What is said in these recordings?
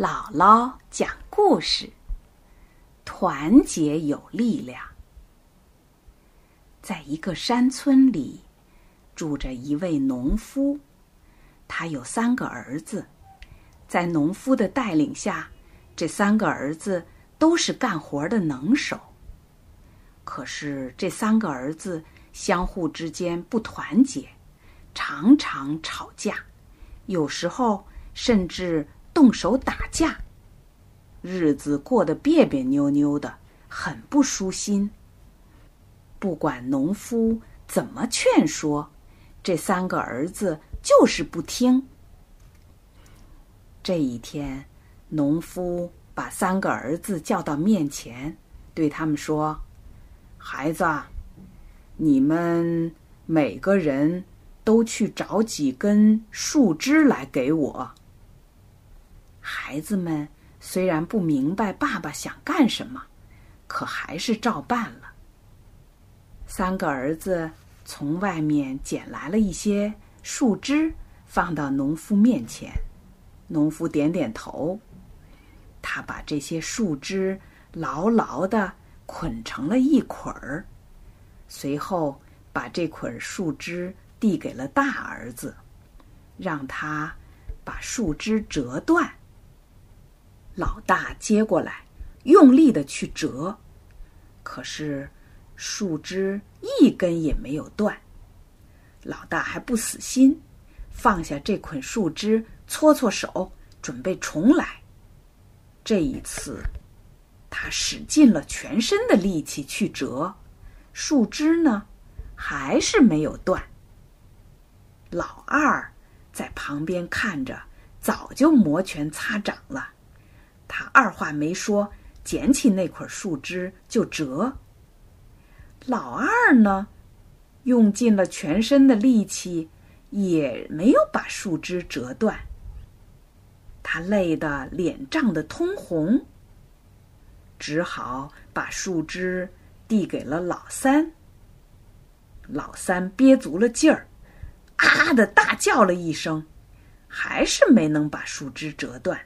姥姥讲故事：团结有力量。在一个山村里，住着一位农夫，他有三个儿子。在农夫的带领下，这三个儿子都是干活的能手。可是这三个儿子相互之间不团结，常常吵架，有时候甚至。动手打架，日子过得别别扭扭的，很不舒心。不管农夫怎么劝说，这三个儿子就是不听。这一天，农夫把三个儿子叫到面前，对他们说：“孩子，你们每个人都去找几根树枝来给我。”孩子们虽然不明白爸爸想干什么，可还是照办了。三个儿子从外面捡来了一些树枝，放到农夫面前。农夫点点头，他把这些树枝牢牢的捆成了一捆儿，随后把这捆树枝递给了大儿子，让他把树枝折断。老大接过来，用力的去折，可是树枝一根也没有断。老大还不死心，放下这捆树枝，搓搓手，准备重来。这一次，他使尽了全身的力气去折，树枝呢，还是没有断。老二在旁边看着，早就摩拳擦掌了。他二话没说，捡起那捆树枝就折。老二呢，用尽了全身的力气，也没有把树枝折断。他累得脸涨得通红，只好把树枝递给了老三。老三憋足了劲儿，啊的大叫了一声，还是没能把树枝折断。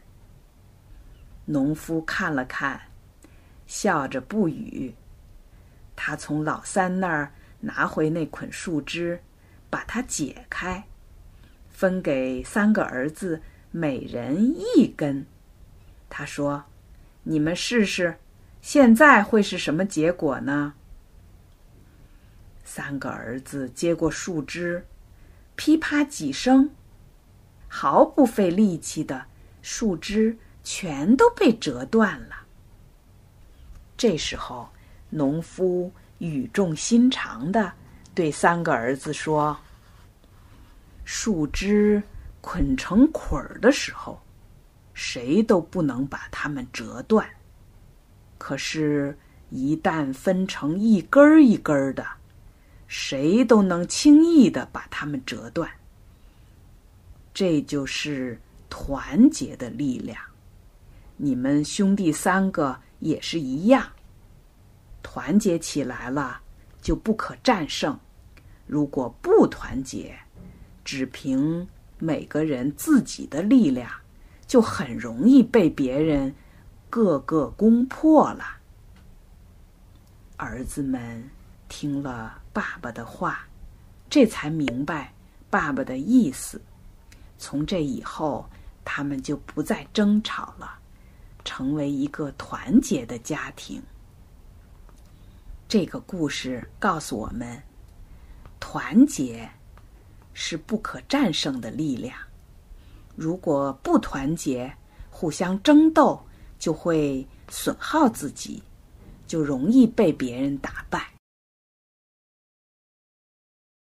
农夫看了看，笑着不语。他从老三那儿拿回那捆树枝，把它解开，分给三个儿子每人一根。他说：“你们试试，现在会是什么结果呢？”三个儿子接过树枝，噼啪几声，毫不费力气的树枝。全都被折断了。这时候，农夫语重心长的对三个儿子说：“树枝捆成捆儿的时候，谁都不能把它们折断；可是，一旦分成一根儿一根儿的，谁都能轻易的把它们折断。这就是团结的力量。”你们兄弟三个也是一样，团结起来了就不可战胜；如果不团结，只凭每个人自己的力量，就很容易被别人个个攻破了。儿子们听了爸爸的话，这才明白爸爸的意思。从这以后，他们就不再争吵了。成为一个团结的家庭。这个故事告诉我们，团结是不可战胜的力量。如果不团结，互相争斗，就会损耗自己，就容易被别人打败。